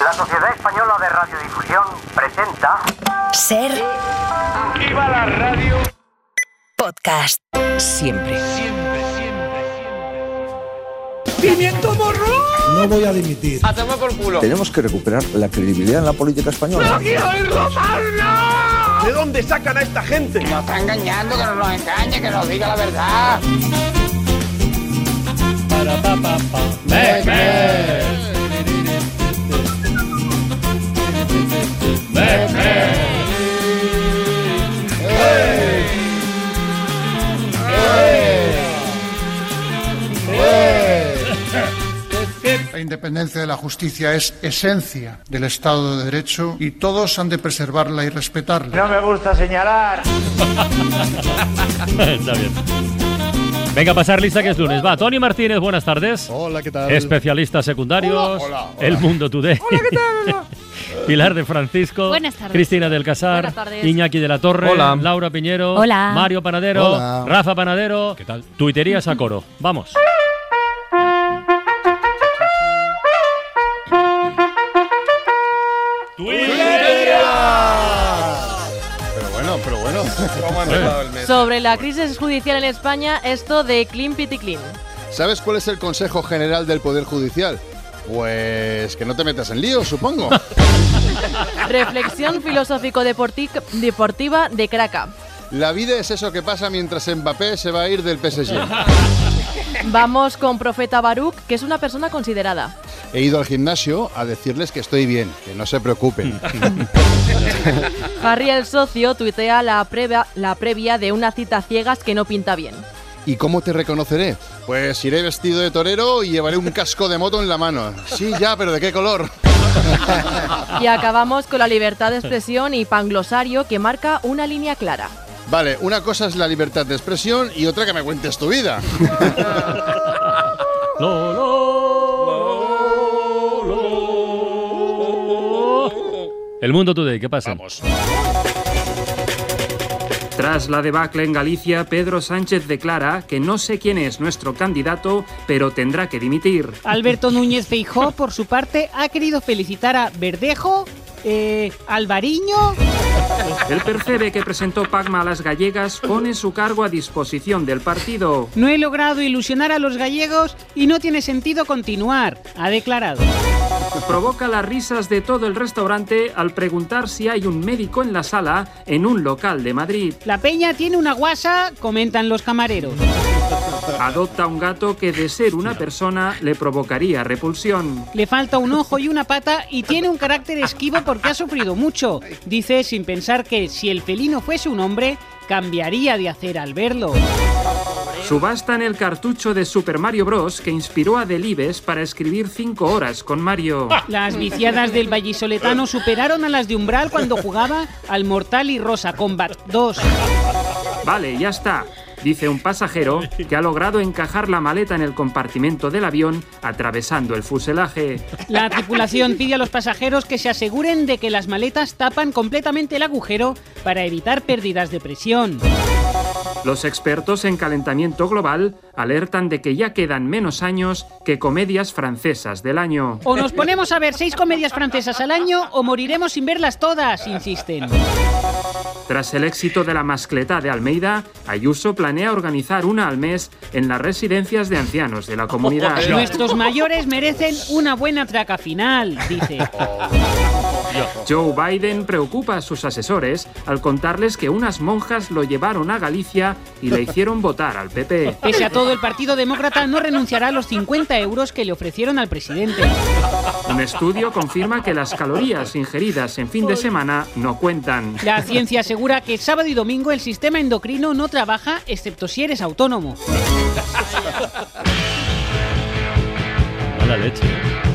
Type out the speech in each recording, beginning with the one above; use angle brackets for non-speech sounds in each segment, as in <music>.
La Sociedad Española de Radiodifusión presenta Ser ¡Viva la radio! podcast. Siempre. ¡Pimiento morro! No voy a dimitir. ¡A tomar por culo! Tenemos que recuperar la credibilidad en la política española. quiero oírlo más, no! ¿De dónde sacan a esta gente? Nos está engañando, que no nos engañe, que nos diga la verdad. La independencia de la justicia es esencia del Estado de Derecho y todos han de preservarla y respetarla. No me gusta señalar. <laughs> Está bien. Venga a pasar lista que es lunes. Va, Tony Martínez, buenas tardes. Hola, ¿qué tal? Especialistas secundarios. Hola, hola, hola. El Mundo Today. <laughs> Pilar de Francisco. Buenas tardes. Cristina del Casar. Buenas tardes. Iñaki de la Torre. Hola. Laura Piñero. Hola. Mario Panadero. Hola. Rafa Panadero. ¿Qué tal? Tuiterías a coro. Vamos. ¿Cómo ha empezado el mes? Sobre la crisis judicial en España, esto de Clean Pity Clean. ¿Sabes cuál es el Consejo General del Poder Judicial? Pues que no te metas en lío, supongo. <laughs> Reflexión filosófico-deportiva de Craca. La vida es eso que pasa mientras Mbappé se va a ir del PSG. Vamos con Profeta Baruch, que es una persona considerada. He ido al gimnasio a decirles que estoy bien, que no se preocupen. <laughs> Harry el socio tuitea la, previa- la previa de una cita ciegas que no pinta bien. ¿Y cómo te reconoceré? Pues iré vestido de torero y llevaré un casco de moto en la mano. Sí, ya, pero ¿de qué color? Y acabamos con la libertad de expresión y panglosario que marca una línea clara. Vale, una cosa es la libertad de expresión y otra que me cuentes tu vida. <laughs> Lo, El Mundo Today, ¿qué pasa? Tras la debacle en Galicia, Pedro Sánchez declara que no sé quién es nuestro candidato, pero tendrá que dimitir. Alberto Núñez Feijó, por su parte, ha querido felicitar a Verdejo, eh, Alvariño. <laughs> El percebe que presentó Pagma a las gallegas pone su cargo a disposición del partido. No he logrado ilusionar a los gallegos y no tiene sentido continuar, ha declarado. Provoca las risas de todo el restaurante al preguntar si hay un médico en la sala en un local de Madrid. La peña tiene una guasa, comentan los camareros. Adopta un gato que de ser una persona le provocaría repulsión. Le falta un ojo y una pata y tiene un carácter esquivo porque ha sufrido mucho. Dice sin pensar que si el felino fuese un hombre, cambiaría de hacer al verlo. Subastan el cartucho de Super Mario Bros. que inspiró a Delibes para escribir 5 horas con Mario. Las viciadas del vallisoletano superaron a las de Umbral cuando jugaba al Mortal y Rosa Combat 2. Vale, ya está. Dice un pasajero <laughs> que ha logrado encajar la maleta en el compartimento del avión atravesando el fuselaje. La tripulación pide a los pasajeros que se aseguren de que las maletas tapan completamente el agujero para evitar pérdidas de presión. Los expertos en calentamiento global alertan de que ya quedan menos años que comedias francesas del año. O nos ponemos a ver seis comedias francesas al año o moriremos sin verlas todas, insisten. Tras el éxito de la mascleta de Almeida, Ayuso planea organizar una al mes en las residencias de ancianos de la comunidad. Nuestros mayores merecen una buena traca final, dice. <laughs> Joe Biden preocupa a sus asesores al contarles que unas monjas lo llevaron a Galicia y le hicieron <laughs> votar al PP. Pese a todo, el Partido Demócrata no renunciará a los 50 euros que le ofrecieron al presidente. Un estudio confirma que las calorías ingeridas en fin de semana no cuentan. La ciencia asegura que sábado y domingo el sistema endocrino no trabaja excepto si eres autónomo. <laughs> Mala leche.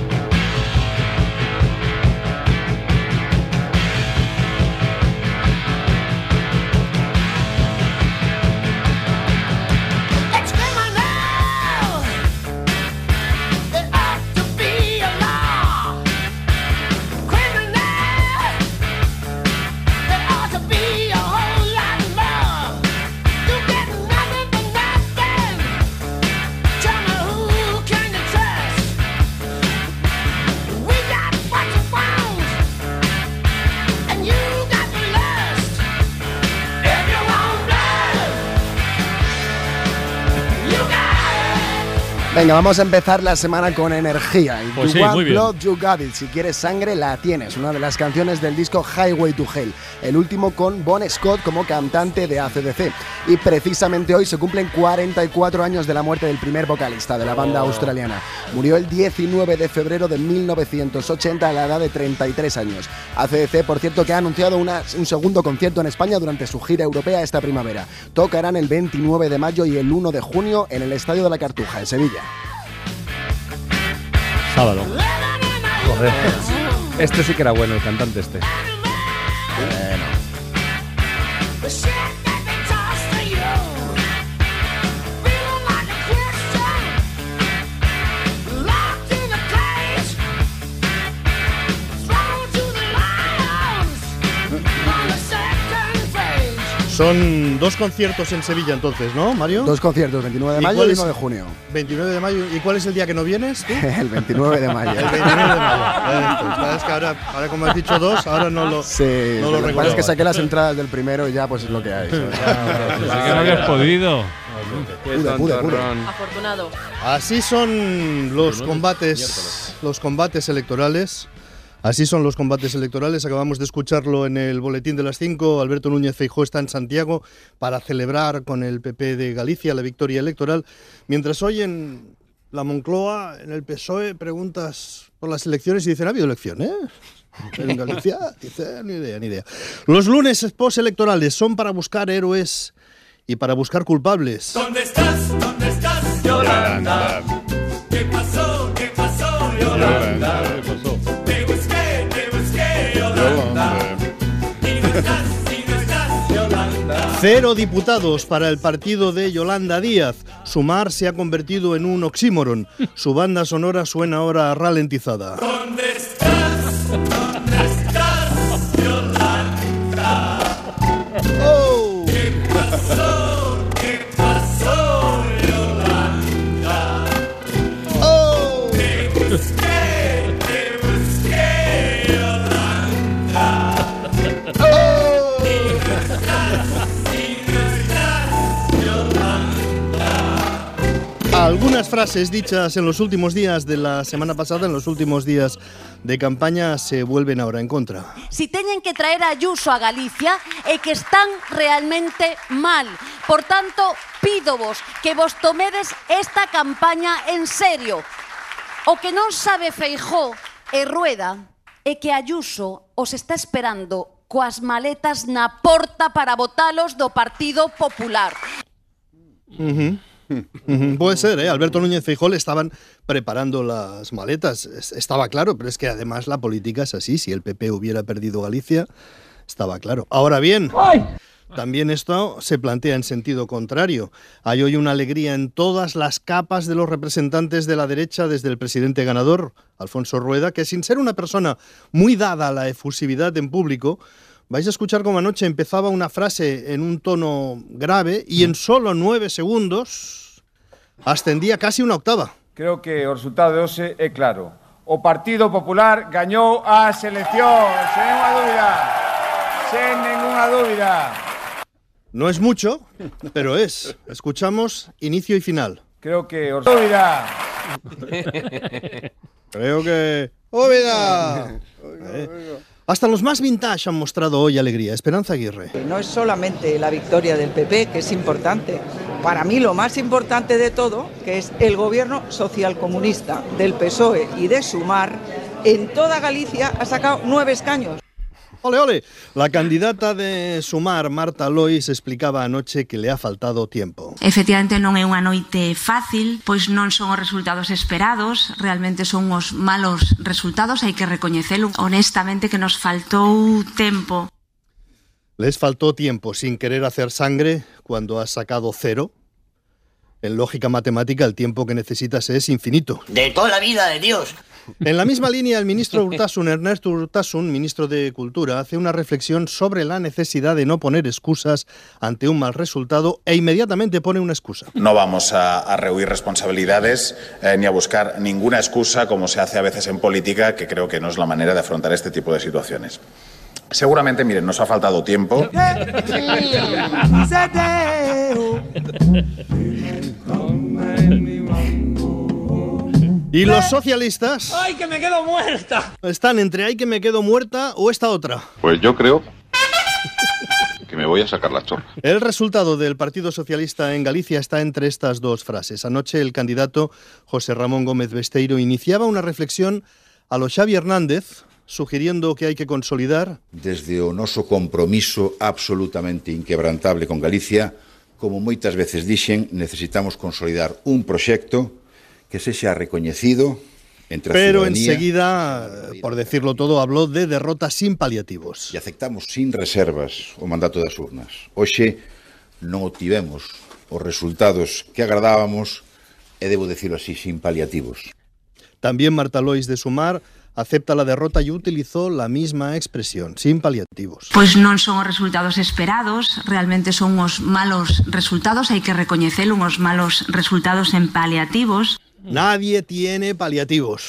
Venga, vamos a empezar la semana con energía. Y Pues You sí, Want muy bien. Blood, You Got It. Si quieres sangre, la tienes. Una de las canciones del disco Highway to Hell. El último con Bon Scott como cantante de ACDC. Y precisamente hoy se cumplen 44 años de la muerte del primer vocalista de la banda Oh. australiana. Murió el 19 de febrero de 1980 a la edad de 33 años. ACDC, por cierto, que ha anunciado una- un segundo concierto en España durante su gira europea esta primavera. Tocarán el 29 de mayo y el 1 de junio en el Estadio de la Cartuja, en Sevilla. Sábado. Joder. Este sí que era bueno, el cantante este. Son dos conciertos en Sevilla entonces, ¿no, Mario? Dos conciertos, 29 de ¿Y mayo y es? 1 de junio. 29 de mayo. ¿Y cuál es el día que no vienes tú? <laughs> el 29 de mayo. <laughs> El 29 de mayo. Esto, es que ahora, ahora como has dicho dos, ahora no lo, Sí, no lo lo que pasa es que saqué las entradas del primero y ya pues es lo que hay. ¿sabes? Así que no habías podido. Pude, pude, pude. Afortunado. Así son los combates, los combates electorales. Así son los combates electorales. Acabamos de escucharlo en el boletín de las 5. Alberto Núñez Feijó está en Santiago para celebrar con el PP de Galicia la victoria electoral. Mientras hoy en la Moncloa, en el PSOE, preguntas por las elecciones y dicen, ¿ha habido elecciones? En Galicia, <laughs> dice, ni idea, ni idea. Los lunes postelectorales son para buscar héroes y para buscar culpables. ¿Dónde estás? ¿Dónde estás, Yolanda? ¿Qué pasó? ¿Qué pasó, Yolanda? Cero diputados para el partido de Yolanda Díaz. Sumar se ha convertido en un oxímoron. Su banda sonora suena ahora ralentizada. Algunas frases dichas en los últimos días de la semana pasada, en los últimos días de campaña, se vuelven ahora en contra. Si teñen que traer a Ayuso a Galicia é que están realmente mal. Por tanto, pido vos que vos tomedes esta campaña en serio. O que non sabe Feijó e Rueda é que Ayuso os está esperando coas maletas na porta para votalos do Partido Popular. Uh -huh. Puede ser, ¿eh? Alberto Núñez Feijóo le estaban preparando las maletas. Es- Estaba claro, pero es que además la política es así. Si el PP hubiera perdido Galicia, estaba claro. Ahora bien, también esto se plantea en sentido contrario. Hay hoy una alegría en todas las capas de los representantes de la derecha, desde el presidente ganador, Alfonso Rueda, que sin ser una persona muy dada a la efusividad en público, vais a escuchar como anoche empezaba una frase en un tono grave y en solo nueve segundos ascendía casi una octava. Creo que o resultado de hoxe é claro. O Partido Popular gañou as eleccións, sen ninguna dúbida. Sen ninguna dúbida. No es mucho, pero es. Escuchamos inicio y final. Creo que o dúbida. <laughs> Creo que... Eh, Hasta los más vintage han mostrado hoy alegría. Esperanza Aguirre. No es solamente la victoria del PP, que es importante. para mí lo más importante de todo, que es el gobierno socialcomunista del PSOE y de Sumar, en toda Galicia ha sacado nueve escaños. Ole, ole. La candidata de Sumar, Marta Lois, explicaba anoche que le ha faltado tempo. Efectivamente non é unha noite fácil, pois non son os resultados esperados, realmente son os malos resultados, hai que recoñecelo honestamente que nos faltou tempo. Les faltó tiempo sin querer hacer sangre cuando has sacado cero. En lógica matemática, el tiempo que necesitas es infinito. De toda la vida de Dios. En la misma línea, el ministro Urtasun, Ernesto Urtasun, ministro de Cultura, hace una reflexión sobre la necesidad de no poner excusas ante un mal resultado e inmediatamente pone una excusa. No vamos a, a rehuir responsabilidades eh, ni a buscar ninguna excusa como se hace a veces en política, que creo que no es la manera de afrontar este tipo de situaciones. Seguramente, miren, nos ha faltado tiempo. <laughs> Y los socialistas ¡Ay, que me quedo muerta! están entre ahí que me quedo muerta o esta otra. Pues yo creo que me voy a sacar la chorra. El resultado del Partido Socialista en Galicia está entre estas dos frases. Anoche el candidato José Ramón Gómez Besteiro iniciaba una reflexión a lo Xavi Hernández, sugiriendo que hai que consolidar? Desde o noso compromiso absolutamente inquebrantable con Galicia, como moitas veces dixen, necesitamos consolidar un proxecto que sexa recoñecido entre a Pero enseguida, eh, por decirlo todo, habló de derrotas sin paliativos. E aceptamos sin reservas o mandato das urnas. Hoxe non obtivemos os resultados que agradábamos e debo decirlo así, sin paliativos. También Marta Lois de Sumar acepta la derrota y utilizó la misma expresión, sin paliativos. Pois non son os resultados esperados, realmente son os malos resultados, hai que recoñecelo, uns malos resultados en paliativos. Nadie tiene paliativos.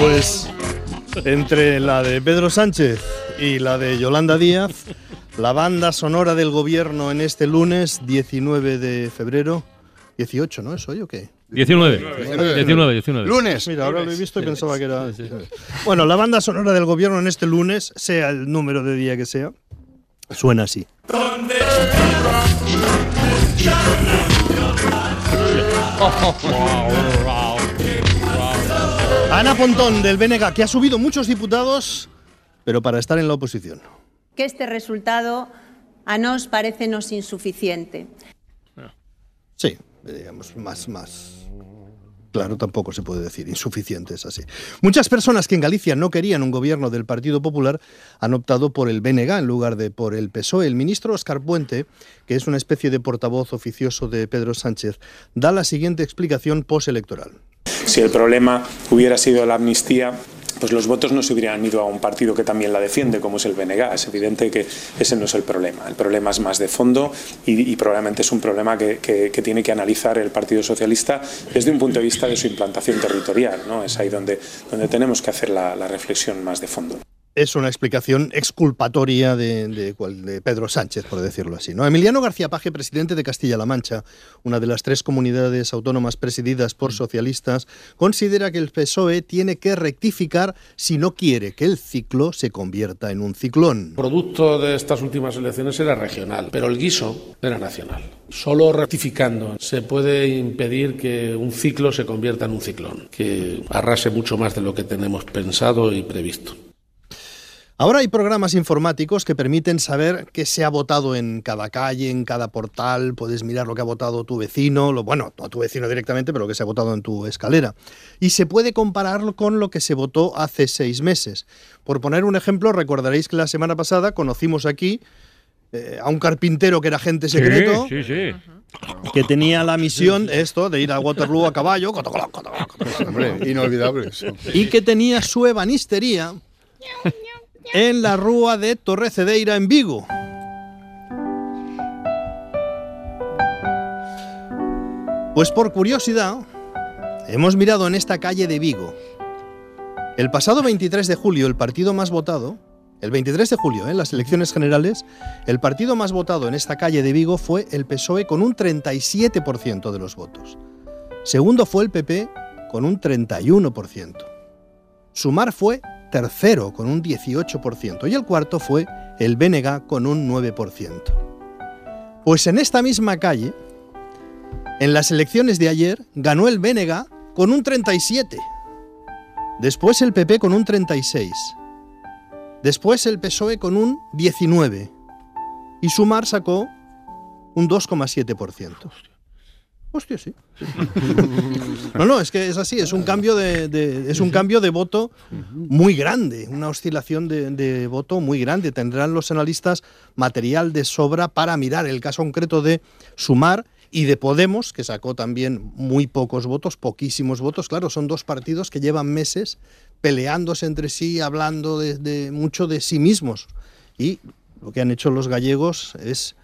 Pues entre la de Pedro Sánchez y la de Yolanda Díaz, la banda sonora del gobierno en este lunes 19 de febrero, 18, ¿no es hoy o qué? 19. 19, 19. Lunes. Mira, ahora lo he visto y pensaba que era. Bueno, la banda sonora del gobierno en este lunes, sea el número de día que sea, suena así. Ana Pontón del BNG, que ha subido muchos diputados, pero para estar en la oposición. que este resultado a nos parece nos insuficiente. Sí, digamos, más, más. Claro, tampoco se puede decir, insuficiente es así. Muchas personas que en Galicia no querían un gobierno del Partido Popular han optado por el BNG en lugar de por el PSOE. El ministro Oscar Puente, que es una especie de portavoz oficioso de Pedro Sánchez, da la siguiente explicación postelectoral. Si el problema hubiera sido la amnistía, pues los votos no se hubieran ido a un partido que también la defiende, como es el BNG. Es evidente que ese no es el problema. El problema es más de fondo y, probablemente es un problema que, tiene que analizar el Partido Socialista desde un punto de vista de su implantación territorial. ¿no? Es ahí donde, donde tenemos que hacer la reflexión más de fondo. Es una explicación exculpatoria de, de cual- de Pedro Sánchez, por decirlo así. ¿no? Emiliano García Paje, presidente de Castilla-La Mancha, una de las tres comunidades autónomas presididas por socialistas, considera que el PSOE tiene que rectificar si no quiere que el ciclo se convierta en un ciclón. producto de estas últimas elecciones era regional, pero el guiso era nacional. Solo rectificando se puede impedir que un ciclo se convierta en un ciclón, que arrase mucho más de lo que tenemos pensado y previsto. Ahora hay programas informáticos que permiten saber qué se ha votado en cada calle, en cada portal. Puedes mirar lo que ha votado tu vecino, lo, bueno, no a tu vecino directamente, pero lo que se ha votado en tu escalera. Y se puede compararlo con lo que se votó hace seis meses. Por poner un ejemplo, recordaréis que la semana pasada conocimos aquí eh, a un carpintero que era agente secreto. Sí, sí, Que tenía la misión, esto, de ir a Waterloo a caballo, Hombre, inolvidable. eso. y que tenía su ebanistería en la rúa de Torrecedeira en Vigo. Pues por curiosidad, hemos mirado en esta calle de Vigo. El pasado 23 de julio, el partido más votado, el 23 de julio, ¿eh? en las elecciones generales, el partido más votado en esta calle de Vigo fue el PSOE con un 37% de los votos. Segundo fue el PP con un 31%. Sumar fue tercero con un 18% y el cuarto fue el BNG con un 9%. Pues en esta misma calle, en las elecciones de ayer, ganó el BNG con un 37%. Después el PP con un 36%. Después el PSOE con un 19%. Y Sumar sacó un 2,7%. Hostia, sí. No, no, es que es así, es un cambio de, es un cambio de voto muy grande, una oscilación de, voto muy grande. Tendrán los analistas material de sobra para mirar el caso concreto de Sumar y de Podemos, que sacó también muy pocos votos, poquísimos votos. Claro, son dos partidos que llevan meses peleándose entre sí, hablando de- mucho de sí mismos. Y lo que han hecho los gallegos es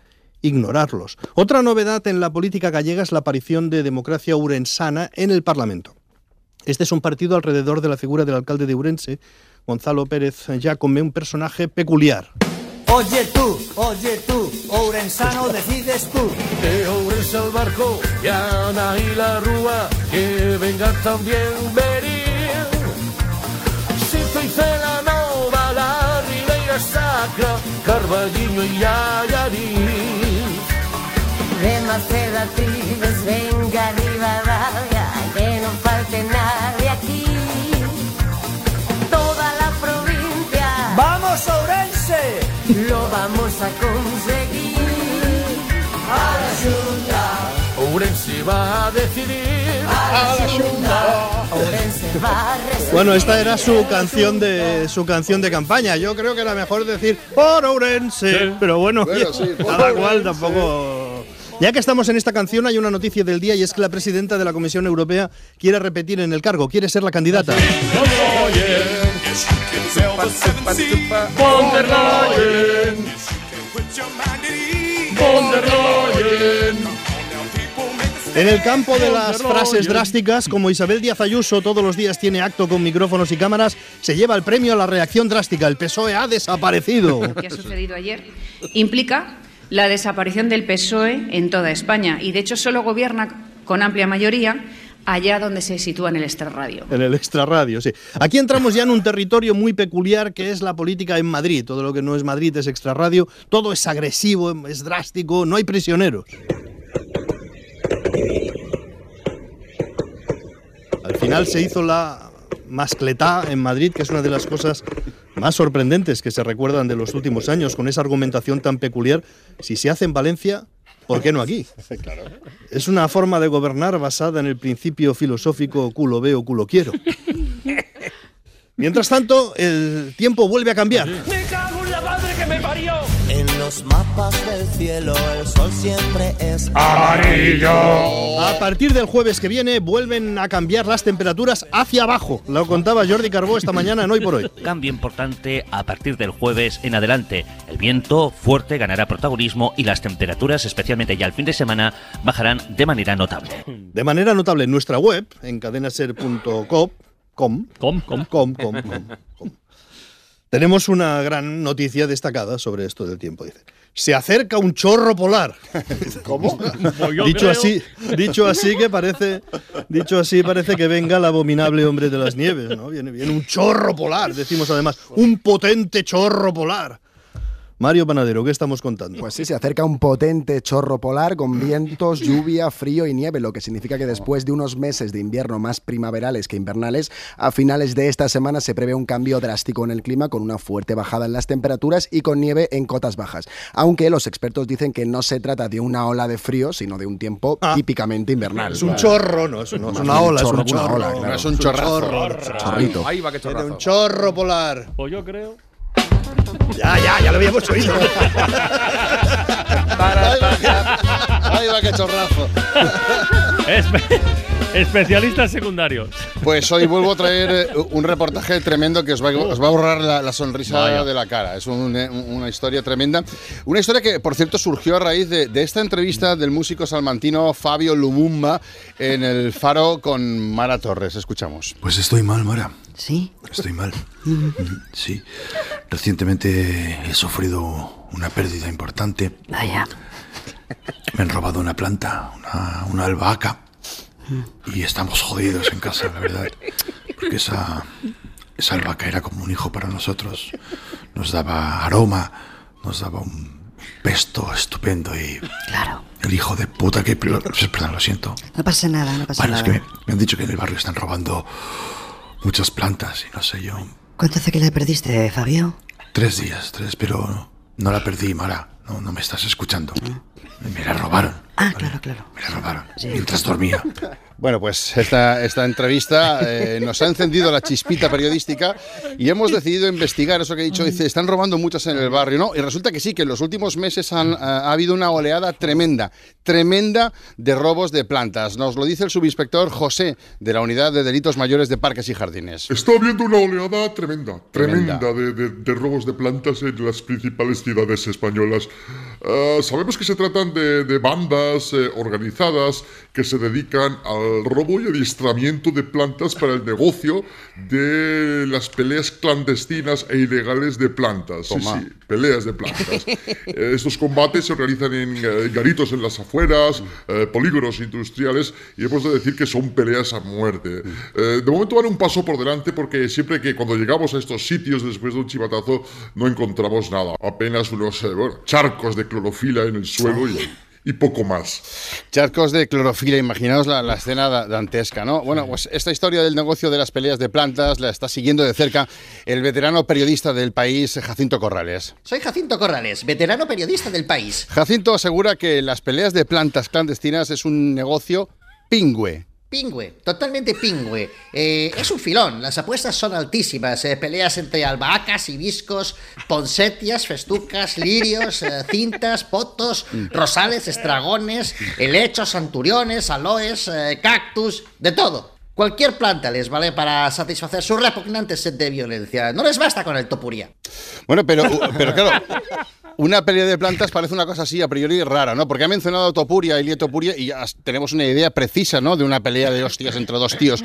ignorarlos. Otra novedad en la política gallega es la aparición de Democracia Urensana en el Parlamento. Este es un partido alrededor de la figura del alcalde de Urense, Gonzalo Pérez Jacome, un personaje peculiar. Oye tú, oye tú, Ourensano decides tú. De Ourense al barco, y Ana y la Rúa, que venga también Nova, la Ribeira Sacra, Carballiño y Ayarín. De Maceda Tribes, venga Rivadavia, que no falte nadie aquí. Toda la provincia, ¡Vamos, Ourense! lo vamos a conseguir. A la Junta, Ourense va a decidir. a la Junta. A resolver. Bueno, esta era su canción de su canción de campaña. Yo creo que era mejor decir por Ourense, pero bueno, Bueno, sí, cada cual tampoco. Ya que estamos en esta canción, hay una noticia del día y es que la presidenta de la Comisión Europea quiere repetir en el cargo, quiere ser la candidata. En el campo de las frases drásticas, como Isabel Díaz Ayuso todos los días tiene acto con micrófonos y cámaras, se lleva el premio a la reacción drástica. El PSOE ha desaparecido. que ha sucedido ayer implica la desaparición del PSOE en toda España y de hecho solo gobierna con amplia mayoría allá donde se sitúa en el extrarradio. En el extrarradio, sí. Aquí entramos ya en un territorio muy peculiar que es la política en Madrid. Todo lo que no es Madrid es extrarradio. Todo es agresivo, es drástico, no hay prisioneros. Al final se hizo la mascletá en Madrid, que es una de las cosas más sorprendentes que se recuerdan de los últimos años, con esa argumentación tan peculiar. Si se hace en Valencia, ¿por qué no aquí? <laughs> Es una forma de gobernar basada en el principio filosófico culo veo, culo quiero. <laughs> Mientras tanto, el tiempo vuelve a cambiar. Los mapas del cielo el sol siempre es A partir del jueves que viene vuelven a cambiar las temperaturas hacia abajo. Lo contaba Jordi Carbó esta mañana en Hoy por Hoy. Cambio importante a partir del jueves en adelante. El viento fuerte ganará protagonismo y las temperaturas, especialmente ya el fin de semana, bajarán de manera notable. De manera notable en nuestra web, en cadenaser.com, com, com, com, com, com, com. Tenemos una gran noticia destacada sobre esto del tiempo. Dice, se acerca un chorro polar. <laughs> ¿Cómo? dicho así, dicho así que parece, dicho así parece que venga el abominable hombre de las nieves, ¿no? Viene, viene un chorro polar, decimos además, un potente chorro polar. Mario Panadero, ¿qué estamos contando? Pues sí, se acerca un potente chorro polar con vientos, lluvia, frío y nieve, lo que significa que después de unos meses de invierno más primaverales que invernales, a finales de esta semana se prevé un cambio drástico en el clima con una fuerte bajada en las temperaturas y con nieve en cotas bajas. Aunque los expertos dicen que no se trata de una ola de frío, sino de un tiempo típicamente invernal. Ah. Es un chorro, no, es, no, es una ola, es un chorro. una ola, claro. Es un chorrazo. chorro. Chorrito. Ahí va que chorrazo. un chorro polar. Pues yo creo. Ya, ya, ya lo habíamos <laughs> oído. Ahí va que chorrazo. Espe- especialistas secundarios. Pues hoy vuelvo a traer eh, un reportaje tremendo que os va, os va a borrar la, la sonrisa Vaya. de la cara. Es un, eh, una historia tremenda. Una historia que, por cierto, surgió a raíz de, de esta entrevista del músico salmantino Fabio Lumumba en el Faro con Mara Torres. Escuchamos. Pues estoy mal, Mara. ¿Sí? Estoy mal. Sí. Recientemente he sufrido una pérdida importante. Vaya. Me han robado una planta, una, una albahaca. Y estamos jodidos en casa, la verdad. Porque esa, esa albahaca era como un hijo para nosotros. Nos daba aroma, nos daba un pesto estupendo y... Claro. El hijo de puta que... Perdón, lo siento. No pasa nada, no pasa Bueno, es nada. que me, me han dicho que en el barrio están robando muchas plantas y no sé yo. ¿Cuánto hace que la perdiste, Fabio? Tres días, tres, pero no la perdí, Mara. No, no me estás escuchando. Me la robaron. Ah, claro, claro. Me la robaron. Mientras dormía. Bueno, pues esta, esta entrevista eh, nos ha encendido la chispita periodística y hemos decidido investigar eso que he dicho. Dice, están robando muchas en el barrio, ¿no? Y resulta que sí, que en los últimos meses han, ha habido una oleada tremenda, tremenda de robos de plantas. Nos lo dice el subinspector José de la Unidad de Delitos Mayores de Parques y Jardines. Está habiendo una oleada tremenda, Tremenda. tremenda, de, de- de robos de plantas en las principales ciudades españolas. Eh, sabemos que se tratan de, de bandas eh, organizadas que se dedican al robo y adiestramiento de plantas para el negocio de las peleas clandestinas e ilegales de plantas. Sí, Toma. sí, peleas de plantas. <laughs> Eh, estos combates se organizan en eh, garitos en las afueras, eh, polígonos industriales, y hemos de decir que son peleas a muerte. Eh, de momento van un paso por delante porque siempre que cuando llegamos a estos sitios después de un chivatazo no encontramos nada. Apenas unos eh, bueno, charcos de clorofila en el suelo y, y poco más. Charcos de clorofila, imaginaos la, la escena da- dantesca, ¿no? Bueno, pues esta historia del negocio de las peleas de plantas la está siguiendo de cerca el veterano periodista del país, Jacinto Corrales. Soy Jacinto Corrales, veterano periodista del país. Jacinto asegura que las peleas de plantas clandestinas es un negocio pingüe. Pingüe, totalmente pingüe. Eh, es un filón, las apuestas son altísimas. eh, peleas entre albahacas, hibiscos, ponsetias, festucas, lirios, eh, cintas, potos, rosales, estragones, helechos, anturiones, aloes, eh, cactus, de todo. Cualquier planta les vale para satisfacer su repugnante sed de violencia. No les basta con el topuria. Bueno, pero, pero claro, una pelea de plantas parece una cosa así a priori rara, ¿no? Porque ha mencionado Topuria y Lietopuria y ya tenemos una idea precisa, ¿no? De una pelea de hostias entre dos tíos.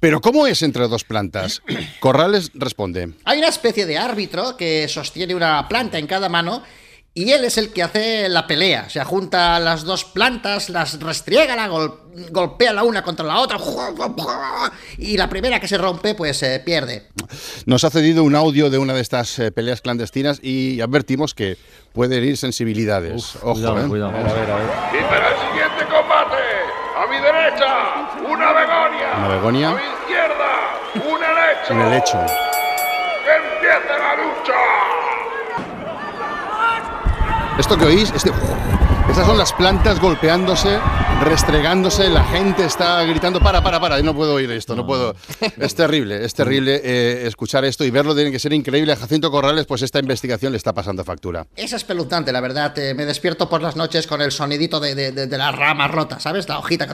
Pero ¿cómo es entre dos plantas? Corrales responde. Hay una especie de árbitro que sostiene una planta en cada mano y él es el que hace la pelea. Se junta las dos plantas, las restriega, la gol- golpea la una contra la otra y la primera que se rompe pues eh, pierde. Nos ha cedido un audio de una de estas eh, peleas clandestinas y advertimos que puede herir sensibilidades. Ojo, cuidado, ¿eh? cuidado. Y para el siguiente combate, a mi derecha, una begonia. Una begonia. A mi izquierda, un helecho. Un helecho. ¡Que empiece la lucha! Esto que oís, este, estas son las plantas golpeándose, restregándose, la gente está gritando, para, para, para, no puedo oír esto, no puedo. <laughs> Es terrible, es terrible eh, escuchar esto y verlo tiene que ser increíble. A Jacinto Corrales, pues esta investigación le está pasando factura. Es espeluznante, la verdad. eh, me despierto por las noches con el sonidito de, de, de- de la rama rota, ¿sabes? La hojita.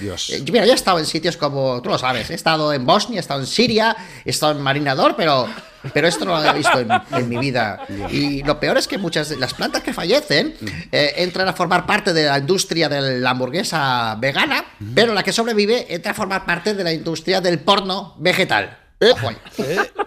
Dios. Eh, Mira, yo he estado en sitios como, tú lo sabes, he estado en Bosnia, he estado en Siria, he estado en Marinador, pero, pero esto no lo había visto en, mi vida. Y lo peor es que muchas de las plantas que fallecen eh, entran a formar parte de la industria de la hamburguesa vegana, pero la que sobrevive entra a formar parte de la industria del porno vegetal. Ojo ahí.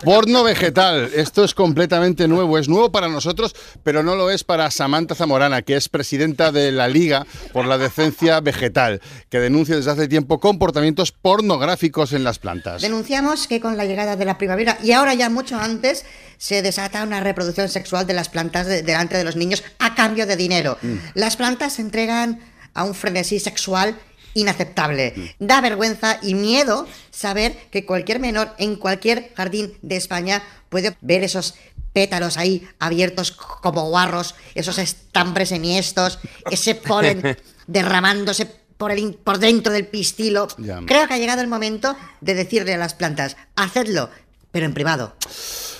Porno vegetal, esto es completamente nuevo, es nuevo para nosotros, pero no lo es para Samantha Zamorana, que es presidenta de la Liga por la Decencia Vegetal, que denuncia desde hace tiempo comportamientos pornográficos en las plantas. Denunciamos que con la llegada de la primavera y ahora ya mucho antes se desata una reproducción sexual de las plantas de- delante de los niños a cambio de dinero. Mm. Las plantas se entregan a un frenesí sexual inaceptable. Da vergüenza y miedo saber que cualquier menor en cualquier jardín de España puede ver esos pétalos ahí abiertos como guarros, esos estambres enhiestos, ese polen <laughs> derramándose por, el, por dentro del pistilo. Creo que ha llegado el momento de decirle a las plantas, hacedlo, pero en privado.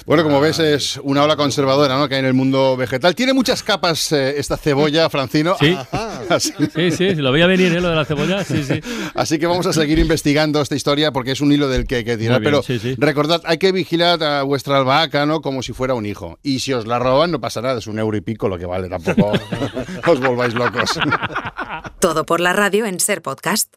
Bueno, como ves, es una ola conservadora ¿no? que hay en el mundo vegetal. Tiene muchas capas eh, esta cebolla, Francino. Sí. <laughs> Así, Sí, sí, lo veía venir, ¿eh? Lo de la cebolla, sí, sí. <laughs> así que vamos a seguir investigando esta historia porque es un hilo del que hay que tirar. Bien, Pero sí, sí. recordad, hay que vigilar a vuestra albahaca ¿no? como si fuera un hijo. Y si os la roban, no pasa nada, es un euro y pico lo que vale, tampoco <laughs> os volváis locos. Todo por la radio en Ser Podcast.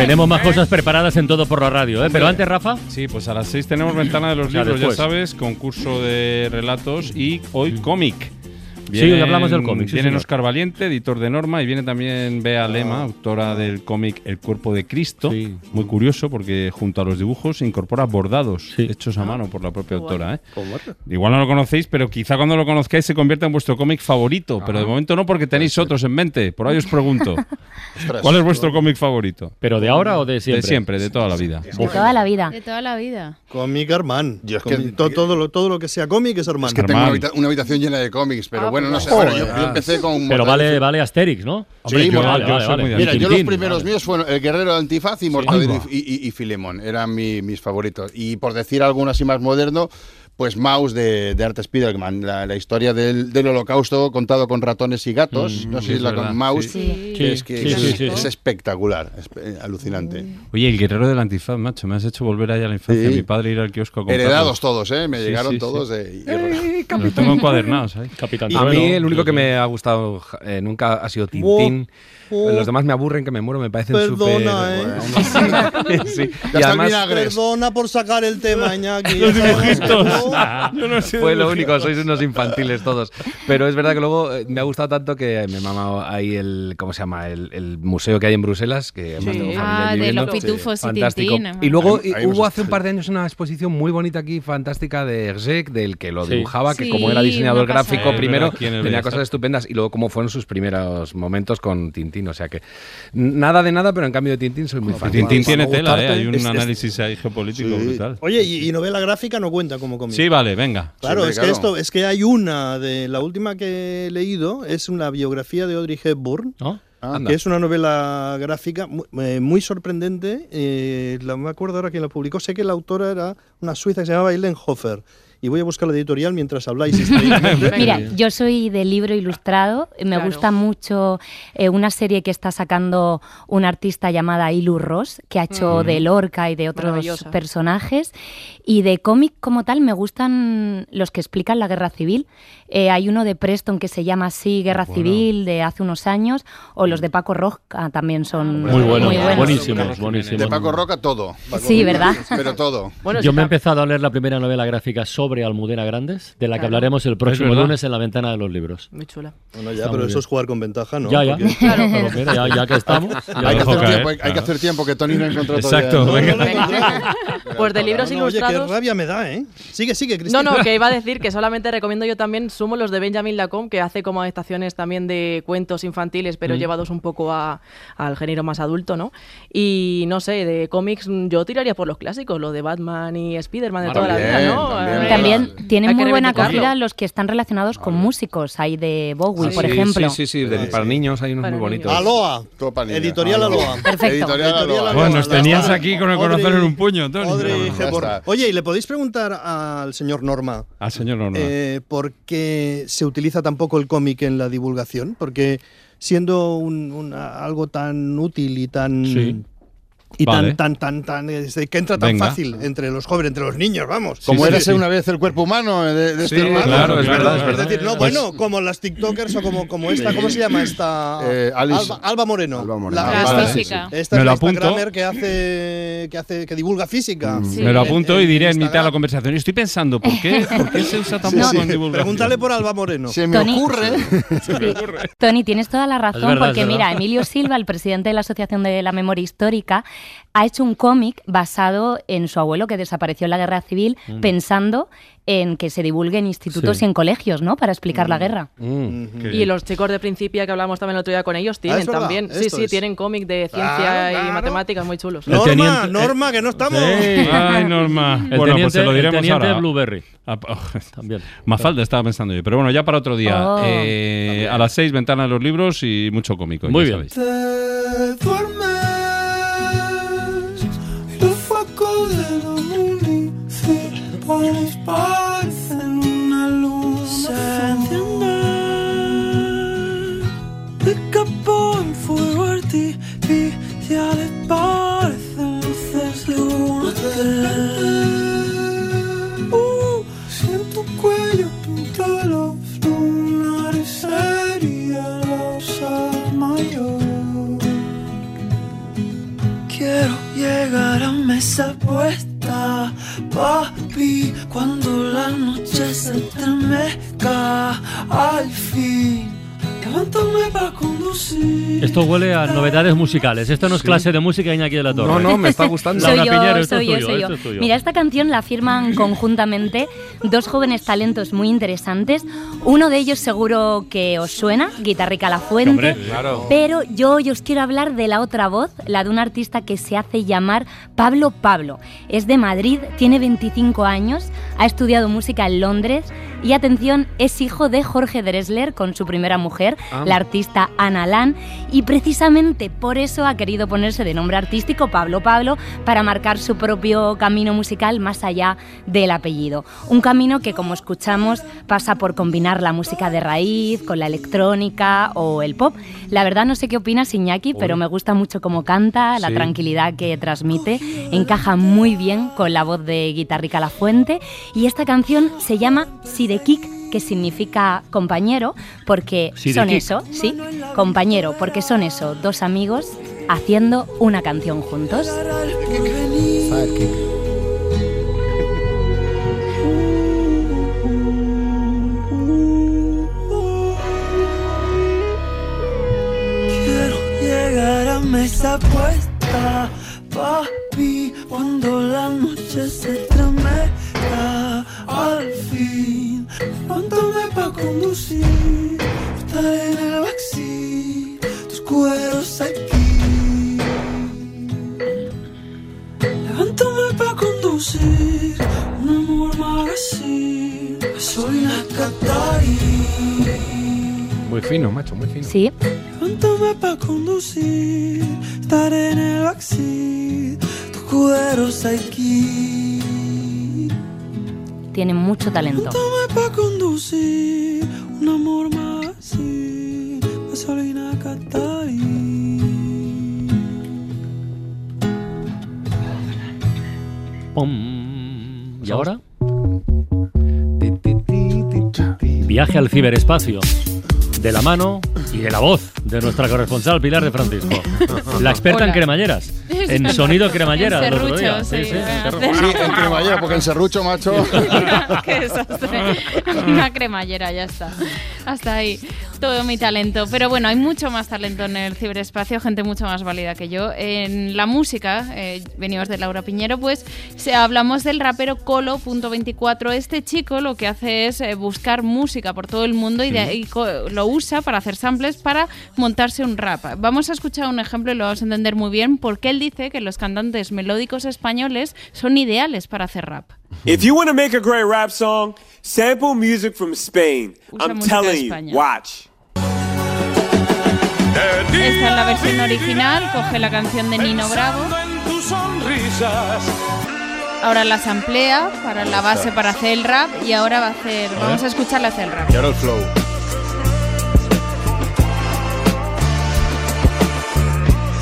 Tenemos más cosas preparadas en todo por la radio, ¿eh? Pero antes, Rafa. Sí, pues a las 6 tenemos Ventana de los O sea, Libros, después. ya sabes, concurso de relatos y hoy cómic. Sí, hoy hablamos del cómic, sí, viene señor. Oscar Valiente, editor de Norma, y viene también Bea Lema, autora del cómic El cuerpo de Cristo. Muy curioso porque junto a los dibujos incorpora bordados hechos a mano por la propia autora. ¿eh? Igual no lo conocéis, pero quizá cuando lo conozcáis se convierta en vuestro cómic favorito. Pero de momento no porque tenéis otros en mente. Por ahí os pregunto. <laughs> ¿Cuál es vuestro cómic favorito? ¿Pero de ahora o de siempre? De siempre, de toda la vida. De toda la vida. De toda la vida. Cómic Armand. Yo es Cómic- que- to- todo, lo, todo lo que sea cómic es Armand. Es que tengo una, habita- una habitación llena de cómics, pero Ah, bueno, no sé. Bueno, yo, yo empecé con. Pero vale, vale Asterix, ¿no? Sí, yo- Mortadelo. yo soy muy de Mira, yo los primeros vale. míos fueron El Guerrero de Antifaz y Mortadelo y, y- y Filemón. Eran mi- mis favoritos. Y por decir algo así más moderno, pues Maus de, de Art Spiegelman, la, la historia del, del holocausto contado con ratones y gatos. Mm, no sé si es la verdad, con Maus, sí. que Sí. es, que Sí, es, sí, sí. es espectacular, es, eh, alucinante. Oye, el guerrero del antifaz, macho, me has hecho volver allá a la infancia. Sí. Mi padre ir al kiosco a comprarlos. Heredados todos, ¿eh? Me llegaron sí, sí. todos de... <laughs> y- Los tengo encuadernados. Capitán A mí el único que me ha gustado eh, nunca ha sido Tintín. Oh. Los demás me aburren, que me muero, me parecen Perdona, súper... ¿eh? <laughs> Sí. Ya Y además Perdona por sacar el tema, Iñaki. <laughs> Los dibujitos. <laughs> Yo no sé Fue lo único, sois unos infantiles todos. Pero es verdad que luego eh, me ha gustado tanto que me he mamado ahí el, ¿cómo se llama? El, el museo que hay en Bruselas, que además Sí. tengo Ah, de los pitufos y Fantástico. Tintín, Y luego Ahí- ahí y hemos- hubo hace un par de años una exposición muy bonita aquí, fantástica, de Hergé, del que lo Sí. dibujaba, que Sí, como era diseñador gráfico primero, tenía cosas estupendas y luego cómo fueron sus primeros momentos con Tintín. O sea que nada de nada, pero en cambio de Tintín soy muy fan. Tintín tiene tela, ¿eh? Hay un es- es- análisis ahí geopolítico brutal. Oye, y, y novela gráfica no cuenta como cómic. Sí, vale, venga. Claro, Sí, es claro. que esto, es que hay una de la última que he leído, es una biografía de Audrey Hepburn, ¿No? Anda. que es una novela gráfica eh, muy, sorprendente. eh, la, me acuerdo ahora quién la publicó. Sé que la autora era una suiza que se llamaba Eileen Hofer. Y voy a buscar la editorial mientras habláis. <laughs> Mira, yo soy de libro ilustrado. Me Claro. gusta mucho eh, una serie que está sacando una artista llamada Ilu Ross, que ha hecho de Lorca y de otros personajes. Y de cómic como tal me gustan los que explican la guerra civil. Eh, hay uno de Preston que se llama así Guerra Civil de hace unos años, o los de Paco Roca también son Muy bueno, muy buenos. buenísimos, buenísimos. De Paco Roca todo. Paco Sí, Roca, ¿verdad? Pero todo. Bueno, Yo me he empezado a leer la primera novela gráfica sobre Almudena Grandes, de la que Claro. hablaremos el próximo lunes en la ventana de los libros. Muy chula. Bueno, ya, Está pero eso es jugar con ventaja, ¿no? Ya, ya. Porque- Claro, <laughs> pero mira, ya, ya que estamos. ya Hay que, hacer caer, tiempo, hay, hay que hacer tiempo, que Tony no encontró Exacto, todavía. venga. <laughs> Pues de libros No, no, oye, qué ilustrados. rabia me da, ¿eh? Sigue, sigue, No, Cristina. no, que iba a decir que solamente recomiendo yo también sumo los de Benjamin Lacombe, que hace como adaptaciones también de cuentos infantiles, pero Mm. llevados un poco a- al género más adulto, ¿no? Y no sé, de cómics yo tiraría por los clásicos, lo de Batman y Spider-Man de toda la vida, ¿no? también. También tienen muy buena acogida los que están relacionados con músicos. Hay de Bowie, por ejemplo. Sí, sí, sí, de- para niños hay unos Para muy niños. bonitos. Niña. Editorial Aloha. Aloha. Perfecto. Editorial Aloha. Bueno, nos tenías aquí con el corazón en un puño, Tony. Oye, ¿y le podéis preguntar al señor Norma Al señor Norma. eh, por qué se utiliza tan poco el cómic en la divulgación? Porque siendo un- un- algo tan útil y tan... Sí. Y Vale. tan, tan, tan, tan, este, que entra tan Venga. fácil entre los jóvenes, entre los niños, vamos. Como Sí, era sí, ser sí. una vez el cuerpo humano de, de Sí, este hermano. claro, es verdad, es Es verdad. decir, no, Pues- bueno, como las TikTokers o como, como esta, ¿cómo se llama esta? Eh, Alba, Alba Moreno. Alba Moreno. La, Ah, esta, vale, esta Me lo apunto. Que hace, que hace, que divulga física. Sí. Me lo apunto en y diré en mitad de la conversación. Y estoy pensando, ¿por qué, ¿por qué se usa tan Sí, poco sí. en divulgación? Pregúntale por Alba Moreno. Se me Tony- ocurre. <laughs> Sí. Tony, tienes toda la razón, porque mira, Emilio Silva, el presidente de la Asociación de la Memoria Histórica, ha hecho un cómic basado en su abuelo que desapareció en la guerra civil, pensando en que se divulgue en institutos Sí. y en colegios, ¿no? Para explicar la guerra. Mm, Y los chicos de Principia que hablamos también el otro día con ellos tienen Ah, verdad, también. Sí, esto sí, es. tienen cómic de ciencia Claro, y matemáticas muy chulos. El Norma, teniente- Norma, que no estamos. Sí. Ay, Norma. El bueno, teniente, pues se lo el diremos teniente ahora. Blueberry. Ah, <laughs> oh, También. Mafalda estaba pensando yo. Pero bueno, ya para otro día. Oh. Eh, a las seis, ventana de los libros y mucho cómico. Muy ya bien. sabéis. Huele a novedades musicales. Esto no es clase de música Iñaki de la Torre. No, no, me está <laughs> gustando. Laura Soy yo, Piñero, soy yo, tuyo, soy yo. es. Mira, esta canción la firman <laughs> conjuntamente dos jóvenes talentos muy interesantes. Uno de ellos seguro que os suena, Guitarrica La Fuente. Hombre, Claro. Pero yo hoy os quiero hablar de la otra voz, la de un artista que se hace llamar Pablo Pablo. Es de Madrid, tiene 25 años, ha estudiado música en Londres y atención, es hijo de Jorge Dressler con su primera mujer, Ah. la artista Ana Alan y precisamente por eso ha querido ponerse de nombre artístico Pablo Pablo para marcar su propio camino musical más allá del apellido. Un camino que como escuchamos pasa por combinar la música de raíz con la electrónica o el pop. La verdad no sé qué opinas Iñaki, pero me gusta mucho cómo canta, la Sí. tranquilidad que transmite, encaja muy bien con la voz de Guitarrica La Fuente y esta canción se llama Sidekick que significa compañero, porque son Sidekick. eso, sí, compañero, porque son eso, dos amigos haciendo una canción juntos. Quiero llegar a mesa puesta, papi, cuando la noche se estremezca. Al fin, levántame pa' conducir, estar en el backseat, tus cueros aquí. Levántame pa' conducir, un amor más así, gasolina Qatari. Muy fino, macho, muy fino. Sí. Levántame pa' conducir, estar en el backseat, tus cueros aquí. Tiene mucho talento. ¿Y ahora? Viaje al ciberespacio. De la mano y de la voz de nuestra corresponsal Pilar de Francisco. <laughs> La experta en cremalleras. <laughs> En sonido cremallera otro día. Sí, sí, serrucho. en cremallera, porque en serrucho, macho. <laughs> Qué desastre. Una cremallera, ya está. Hasta ahí. Todo mi talento. Pero bueno, hay mucho más talento en el ciberespacio, gente mucho más válida que yo. En la música, eh, venimos de Laura Piñero, pues se, hablamos del rapero Colo.24. Este chico lo que hace es eh, buscar música por todo el mundo y, de- y co- lo usa para hacer samples para montarse un rap. Vamos a escuchar un ejemplo y lo vamos a entender muy bien porque él dice que los cantantes melódicos españoles son ideales para hacer rap. If you want to make a great rap song, sample music from Spain. Usa I'm telling you, watch. Esta es la versión original, coge la canción de Nino Bravo. Ahora la samplea para la base para hacer el rap y ahora va a hacer, vamos a escucharla hacer el rap. Y ahora el flow.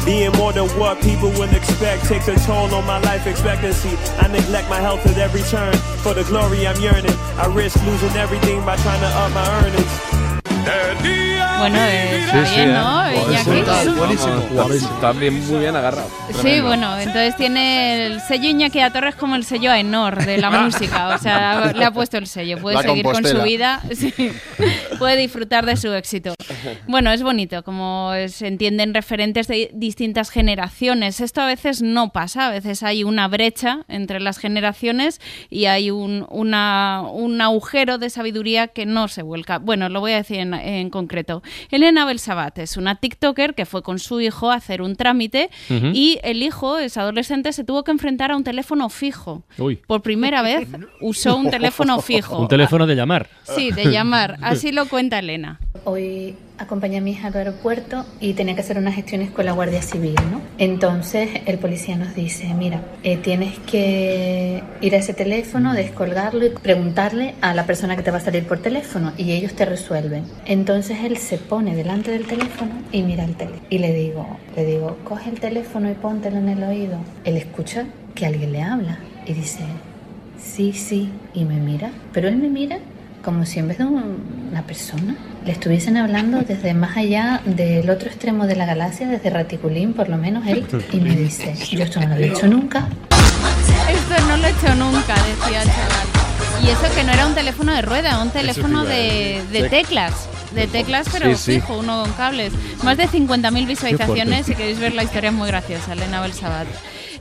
Being more than what people will expect takes a toll on my life expectancy. I neglect my health at every turn. For the glory I'm yearning, I risk losing everything by trying to up my earnings. Bueno, eh, está bien, ¿no? Iñaki? Vamos, Está bien, muy bien agarrado. Sí, Tremendo. bueno, entonces tiene el sello Iñaki a Torres como el sello Aenor de la <laughs> música. O sea, le ha puesto el sello. Puede La seguir con su Compostela. vida, <laughs> sí, puede disfrutar de su éxito. Bueno, es bonito, como se entienden referentes de distintas generaciones. Esto a veces no pasa, a veces hay una brecha entre las generaciones y hay un, una- un agujero de sabiduría que no se vuelca. Bueno, lo voy a decir en, en concreto. Elena Belsabat es una TikToker que fue con su hijo a hacer un trámite y el hijo, es adolescente, se tuvo que enfrentar a un teléfono fijo. Uy. Por primera vez usó un teléfono fijo. Un teléfono de llamar. Sí, de llamar. Así lo cuenta Elena. Hoy acompañé a mi hija al aeropuerto y tenía que hacer unas gestiones con la Guardia Civil, ¿no? Entonces el policía nos dice, mira, eh, tienes que ir a ese teléfono, descolgarlo y preguntarle a la persona que te va a salir por teléfono y ellos te resuelven. Entonces él se pone delante del teléfono y mira el teléfono. Y le digo, le digo, coge el teléfono y póntelo en el oído. Él escucha que alguien le habla y dice, sí, sí, y me mira, pero él me mira como si en vez de un- una persona le estuviesen hablando desde más allá del otro extremo de la galaxia, desde Raticulín, por lo menos él, y me dice, yo esto no lo he hecho nunca. Esto no lo he hecho nunca, decía el chaval. Y eso que no era un teléfono de rueda, un teléfono de, de teclas. De teclas, pero Sí, sí. fijo, uno con cables. Más de 50.000 visualizaciones. Si queréis ver la historia, es muy graciosa. Elena Belsabat.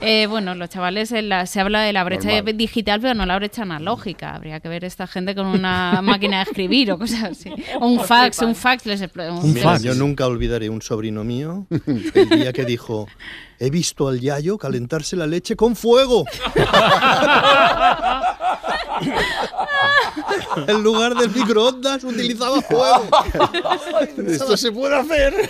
Eh, bueno, los chavales, en la- se habla de la brecha Normal. digital, pero no la brecha analógica. Habría que ver esta gente con una <laughs> máquina de escribir o cosas así. O <laughs> un fax, un fax les Mira, yo nunca olvidaré un sobrino mío <laughs> el día que dijo, he visto al yayo calentarse la leche con fuego. <laughs> En lugar del microondas utilizaba fuego. Esto se puede hacer.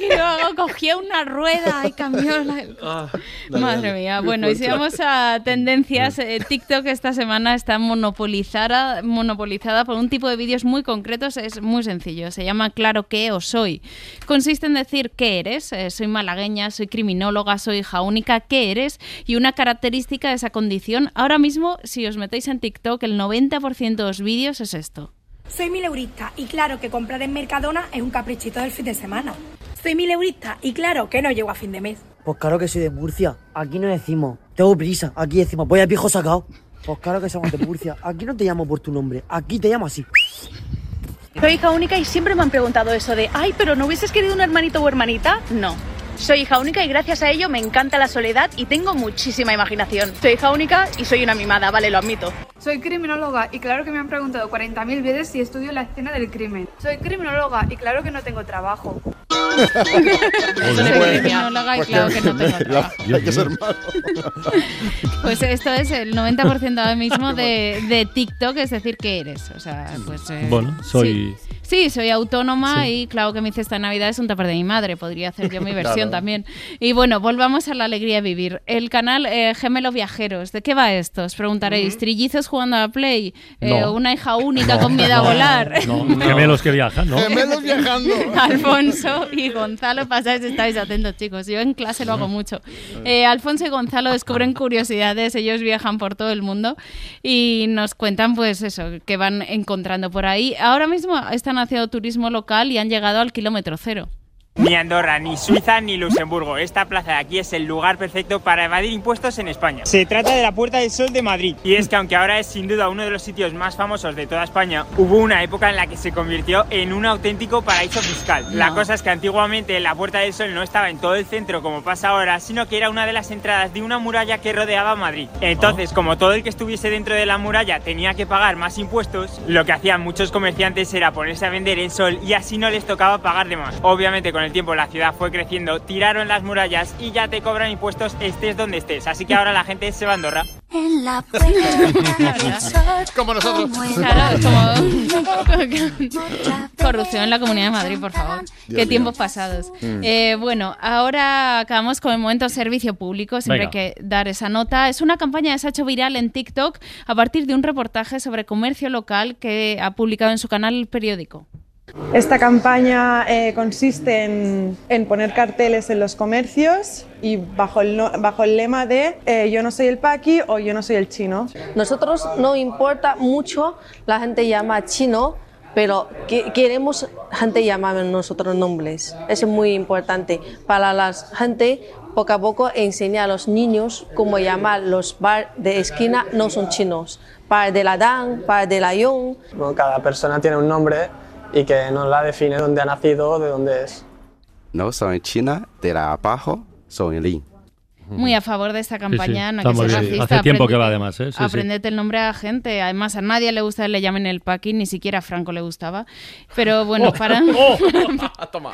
Y luego cogía una rueda y cambió la... Ah, Madre mía. Bueno, y si vamos a tendencias, eh, TikTok esta semana está monopolizada, monopolizada por un tipo de vídeos muy concretos. Es muy sencillo. Se llama Claro que o soy. Consiste en decir qué eres. Eh, soy malagueña, soy criminóloga, soy hija única. ¿Qué eres? Y una característica de esa condición. Ahora mismo, si os metéis en TikTok, el 90% de los vídeos es esto. Soy mileurista y claro que comprar en Mercadona es un caprichito del fin de semana. Soy mileurista y claro que no llego a fin de mes. Pues claro que soy de Murcia. Aquí no decimos, tengo prisa. Aquí decimos, voy a pijo sacado. Pues claro que somos de Murcia. Aquí no te llamo por tu nombre. Aquí te llamo así. Soy hija única y siempre me han preguntado eso de, ay, pero ¿no hubieses querido un hermanito o hermanita? No. Soy hija única y gracias a ello me encanta la soledad y tengo muchísima imaginación. Soy hija única y soy una mimada, vale, lo admito. Soy criminóloga y claro que me han preguntado 40.000 veces si estudio la escena del crimen. Soy criminóloga y claro que no tengo trabajo. Soy criminóloga y claro que no tengo <laughs> trabajo. Hay que ser malo. Pues esto es el 90% ahora mismo de, de TikTok, es decir, ¿qué eres? O sea, pues... eh, Bueno, soy. Sí. Sí, soy autónoma Sí. y claro que me hice esta Navidad es un tupper de mi madre. Podría hacer yo mi <laughs> versión Claro. también. Y bueno, volvamos a la alegría de vivir. El canal eh, Gemelo Viajeros, ¿de qué va esto? Os preguntaréis. ¿Trillizos jugando a Play? Eh, No. ¿Una hija única No, con miedo a no, volar? No, <laughs> gemelos que viajan, ¿no? Gemelos viajando. <laughs> Alfonso y Gonzalo, pasáis, estáis atentos, chicos. Yo en clase lo hago mucho. Eh, Alfonso y Gonzalo descubren curiosidades, ellos viajan por todo el mundo y nos cuentan, pues eso, que van encontrando por ahí. Ahora mismo están haciendo turismo local y han llegado al kilómetro cero. Ni Andorra, ni Suiza, ni Luxemburgo. Esta plaza de aquí es el lugar perfecto para evadir impuestos en España. Se trata de la Puerta del Sol de Madrid. Y es que aunque ahora es sin duda uno de los sitios más famosos de toda España, hubo una época en la que se convirtió en un auténtico paraíso fiscal. La cosa es que antiguamente la Puerta del Sol no estaba en todo el centro como pasa ahora, sino que era una de las entradas de una muralla que rodeaba Madrid. Entonces, como todo el que estuviese dentro de la muralla tenía que pagar más impuestos, lo que hacían muchos comerciantes era ponerse a vender en sol y así no les tocaba pagar de más. Obviamente con el tiempo la ciudad fue creciendo, tiraron las murallas y ya te cobran impuestos estés donde estés. Así que ahora la gente se va a Andorra. En la <laughs> Como nosotros. Claro, como <laughs> corrupción en la Comunidad de Madrid, por favor. Qué mío. tiempos pasados. Mm. Eh, bueno, ahora acabamos con el momento servicio público. Siempre Venga. hay que dar esa nota. Es una campaña que se ha hecho viral en TikTok a partir de un reportaje sobre comercio local que ha publicado en su canal el periódico. Esta campaña eh, consiste en, en poner carteles en los comercios y bajo el, no- bajo el lema de eh, yo no soy el paqui o yo no soy el chino. Nosotros no importa mucho la gente llama chino, pero que- queremos gente llamar nosotros nombres. Eso es muy importante para la gente. Poco a poco enseñar a los niños cómo llamar los bar de esquina no son chinos. Bar de la Dan, bar de la Yong. Bueno, cada persona tiene un nombre y que nos la define dónde ha nacido o de dónde es. No soy China, de la abajo soy Lin. Muy a favor de esta campaña. no está que muy sea racista, Hace tiempo que va, además, ¿eh? Sí, sí. aprendete el nombre a la gente. Además, a nadie le gusta que le llamen el paqui, ni siquiera a Franco le gustaba. Pero <laughs> bueno, Oh, para. <laughs> Toma.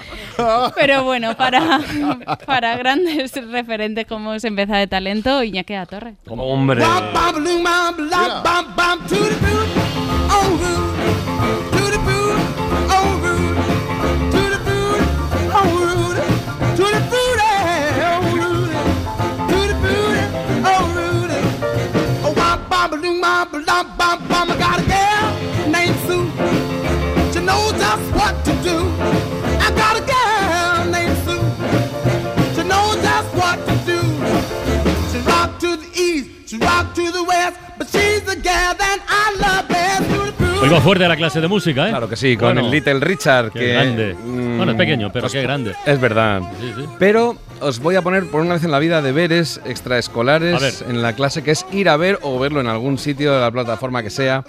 Pero bueno, <laughs> para, para grandes referentes como se empieza de talento, Iñaki a Torre. Hombre. Va fuerte la clase de música, ¿eh? Claro que sí, con Bueno, el Little Richard. qué que, grande. mm, Bueno, es pequeño, pero os- qué grande. Es verdad. Sí, sí. Pero os voy a poner por una vez en la vida deberes extraescolares A en la clase, que es ir a ver o verlo en algún sitio de la plataforma que sea.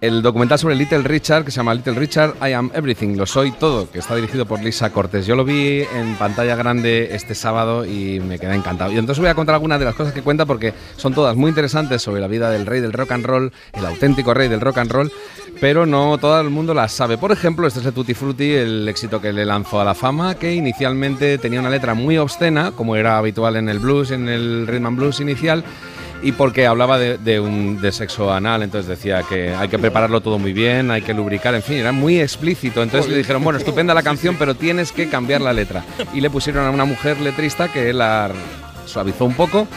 El documental sobre Little Richard, que se llama Little Richard, I Am Everything, lo soy todo, que está dirigido por Lisa Cortés. Yo lo vi en pantalla grande este sábado y me quedé encantado. Y entonces voy a contar algunas de las cosas que cuenta porque son todas muy interesantes sobre la vida del rey del rock and roll, el auténtico rey del rock and roll, pero no todo el mundo las sabe. Por ejemplo, este es el Tutti Frutti, el éxito que le lanzó a la fama, que inicialmente tenía una letra muy obscena, como era habitual en el blues, en el rhythm and blues inicial, y porque hablaba de, de un, de sexo anal, entonces decía que hay que prepararlo todo muy bien, hay que lubricar, en fin, era muy explícito. Entonces le dijeron, bueno, estupenda la canción, pero tienes que cambiar la letra. Y le pusieron a una mujer letrista que la suavizó un poco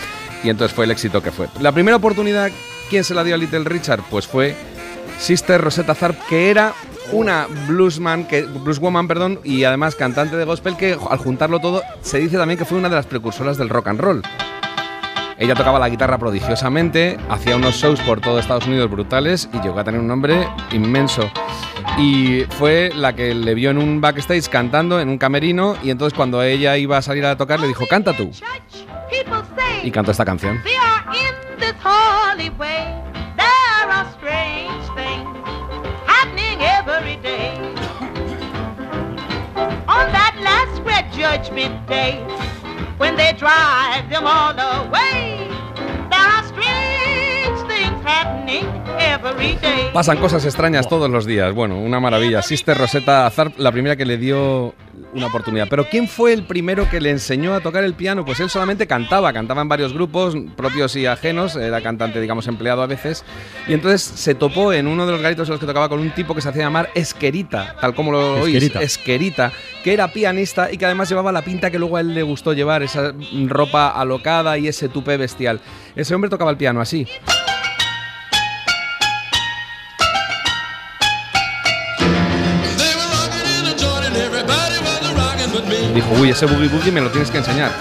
y entonces fue el éxito que fue. La primera oportunidad, ¿quién se la dio a Little Richard? Pues fue Sister Rosetta Tharpe, que era una bluesman, que, blueswoman, perdón, y además cantante de gospel, que al juntarlo todo se dice también que fue una de las precursoras del rock and roll. Ella tocaba la guitarra prodigiosamente, hacía unos shows por todo Estados Unidos brutales y llegó a tener un nombre inmenso. Y fue la que le vio en un backstage cantando en un camerino y entonces cuando ella iba a salir a tocar le dijo, canta tú. Y cantó esta canción. Judgment day, when they drive them all away, Pasan cosas extrañas todos los días. Bueno, una maravilla. Sister Rosetta Tharpe, la primera que le dio una oportunidad. Pero ¿quién fue el primero que le enseñó a tocar el piano? Pues él solamente cantaba, cantaba en varios grupos, propios y ajenos, era cantante, digamos, empleado a veces. Y entonces se topó en uno de los garitos en los que tocaba con un tipo que se hacía llamar Esquerita, tal como lo oís, Esquerita. Esquerita, que era pianista y que además llevaba la pinta que luego a él le gustó llevar, esa ropa alocada y ese tupé bestial. Ese hombre tocaba el piano así. Dijo, uy, ese boogie boogie me lo tienes que enseñar.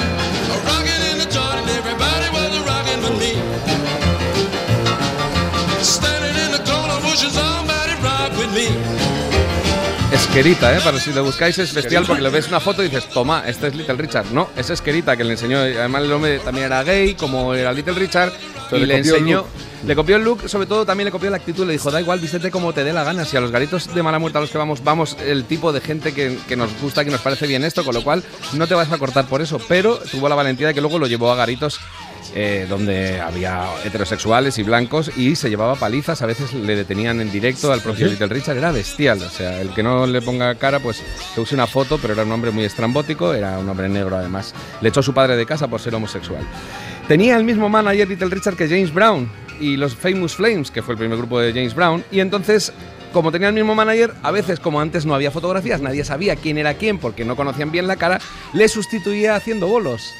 Esquerita, ¿eh? Para si lo buscáis es bestial porque le ves una foto y dices, toma, este es Little Richard. No, es Esquerita que le enseñó. Además el hombre también era gay, como era Little Richard, Pero y le enseñó... Le copió el look, sobre todo también le copió la actitud, le dijo, da igual, vístete como te dé la gana. Si a los garitos de mala muerte a los que vamos, vamos el tipo de gente que, que nos gusta, que nos parece bien esto, con lo cual no te vas a cortar por eso. Pero tuvo la valentía de que luego lo llevó a garitos eh, donde había heterosexuales y blancos y se llevaba palizas, a veces le detenían en directo al propio ¿Sí? Little Richard, era bestial, o sea, el que no le ponga cara, pues que use una foto, pero era un hombre muy estrambótico, era un hombre negro además. Le echó su padre de casa por ser homosexual. Tenía el mismo manager Little Richard que James Brown y los Famous Flames, que fue el primer grupo de James Brown, y entonces como tenía el mismo manager, a veces como antes no había fotografías, nadie sabía quién era quién porque no conocían bien la cara, le sustituía haciendo bolos.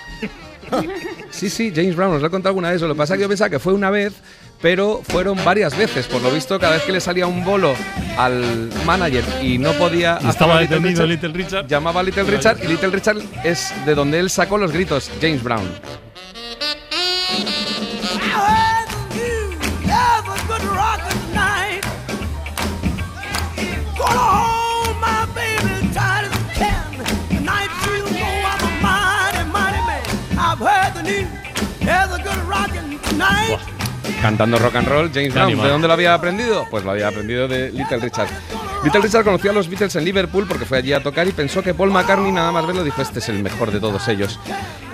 Sí, sí, James Brown, os lo he contado alguna vez. Lo que pasa es que yo pensaba que fue una vez, pero fueron varias veces. Por lo visto, cada vez que le salía un bolo al manager y no podía. Y estaba Little detenido Richard, Little Richard. Llamaba a Little Richard y Little Richard es de donde él sacó los gritos, James Brown. Cantando rock and roll, James Brown. ¿De dónde lo había aprendido? Pues lo había aprendido de Little Richard. Little Richard conoció a los Beatles en Liverpool porque fue allí a tocar y pensó que Paul McCartney nada más verlo dijo este es el mejor de todos ellos.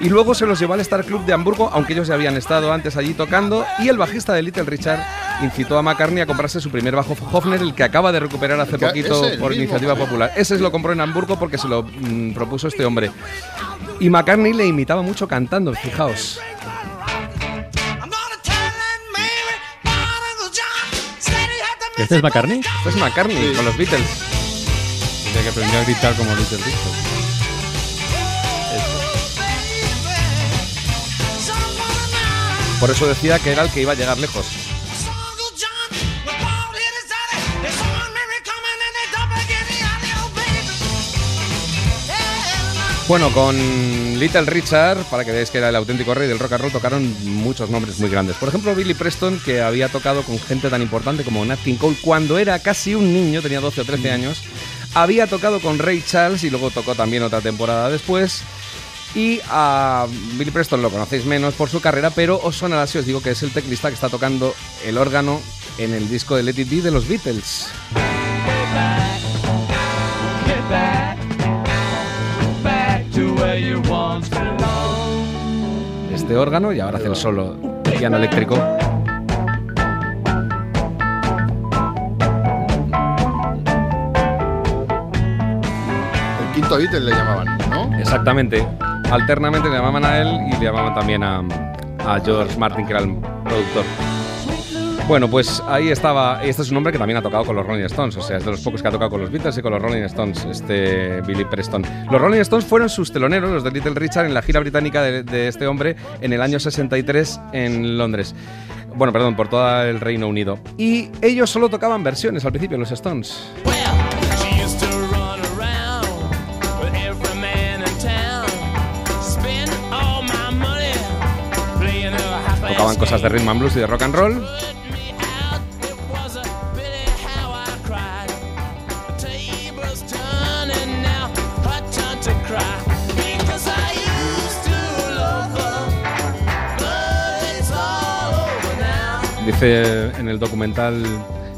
Y luego se los llevó al Star Club de Hamburgo, aunque ellos ya habían estado antes allí tocando, y el bajista de Little Richard incitó a McCartney a comprarse su primer bajo Hofner, el que acaba de recuperar hace poquito por mismo. iniciativa popular. Ese se lo compró en Hamburgo porque se lo mm, propuso este hombre. Y McCartney le imitaba mucho cantando, fijaos. ¿Este es McCartney? Este es McCartney con los Beatles. Dice que aprendió a gritar como Little Richard. Por eso decía que era el que iba a llegar lejos. Bueno, con Little Richard, para que veáis que era el auténtico rey del rock and roll, tocaron muchos nombres muy grandes. Por ejemplo, Billy Preston, que había tocado con gente tan importante como Nat King Cole cuando era casi un niño, tenía 12 o 13 años. Había tocado con Ray Charles y luego tocó también otra temporada después. Y a Billy Preston lo conocéis menos por su carrera, pero os sonará si os digo que es el teclista que está tocando el órgano en el disco de Let It Be de los Beatles. Este órgano y ahora hace el solo piano eléctrico. El quinto Beatle le llamaban, ¿no? Exactamente. Alternamente le llamaban a él y le llamaban también a, a George Martin, que era el productor. Bueno, pues ahí estaba. Este es un hombre que también ha tocado con los Rolling Stones. O sea, es de los pocos que ha tocado con los Beatles y con los Rolling Stones, este Billy Preston. Los Rolling Stones fueron sus teloneros, los de Little Richard, en la gira británica de, de este hombre en el año 63 en Londres. Bueno, perdón, por todo el Reino Unido. Y ellos solo tocaban versiones al principio, los Stones. Tocaban cosas de rhythm and blues y de rock and roll. Dice en el documental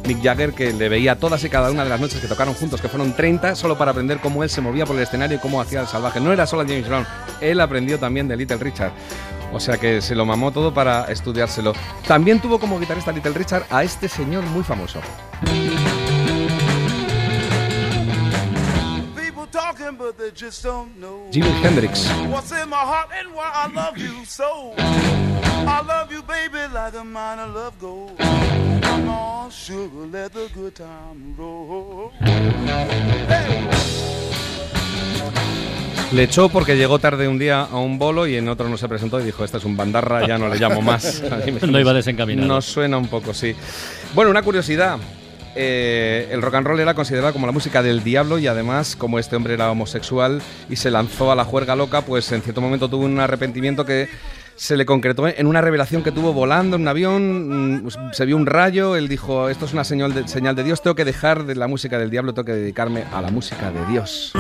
Mick Jagger que le veía todas y cada una de las noches que tocaron juntos, que fueron 30, solo para aprender cómo él se movía por el escenario y cómo hacía el salvaje. No era solo James Brown, él aprendió también de Little Richard. O sea que se lo mamó todo para estudiárselo. También tuvo como guitarrista Little Richard a este señor muy famoso. Jimi Hendrix. I love you baby, like a mine of love gold. Come on, sugar, let the good time roll. Le echó porque llegó tarde un día a un bolo y en otro no se presentó y dijo, este es un bandarra, ya no le llamo más. <laughs> <laughs> No iba desencaminado. Nos suena un poco, sí. Bueno, una curiosidad. Eh, el rock and roll era considerado como la música del diablo y además, como este hombre era homosexual y se lanzó a la juerga loca, pues en cierto momento tuvo un arrepentimiento que se le concretó en una revelación que tuvo volando en un avión, mm, se vio un rayo, él dijo, esto es una señal de, señal de Dios, tengo que dejar de la música del diablo, tengo que dedicarme a la música de Dios.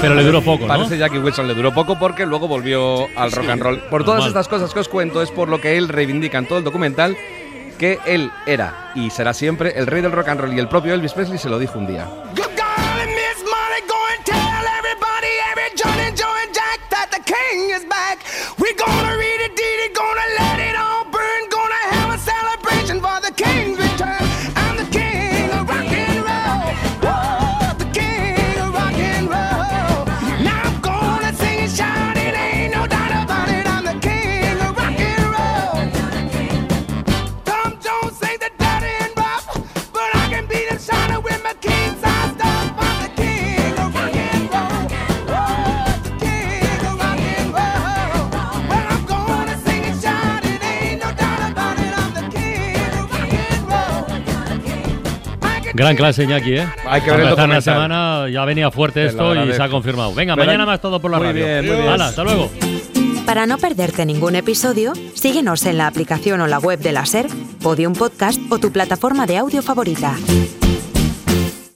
Pero le duró poco, ¿no? Parece Jackie Wilson le duró poco porque luego volvió al rock and roll. Por todas normal. estas cosas que os cuento es por lo que él reivindica en todo el documental que él era y será siempre el rey del rock and roll y el propio Elvis Presley se lo dijo un día. Gran clase, Iñaki, ¿eh? Hay que Para ver el empezar la documental. semana ya venía fuerte esto y se ha confirmado. Venga, mañana más todo por la Muy radio. bien, muy bien. Hala, hasta luego. Para no perderte ningún episodio, síguenos en la aplicación o la web de la SER, Podium Podcast o tu plataforma de audio favorita.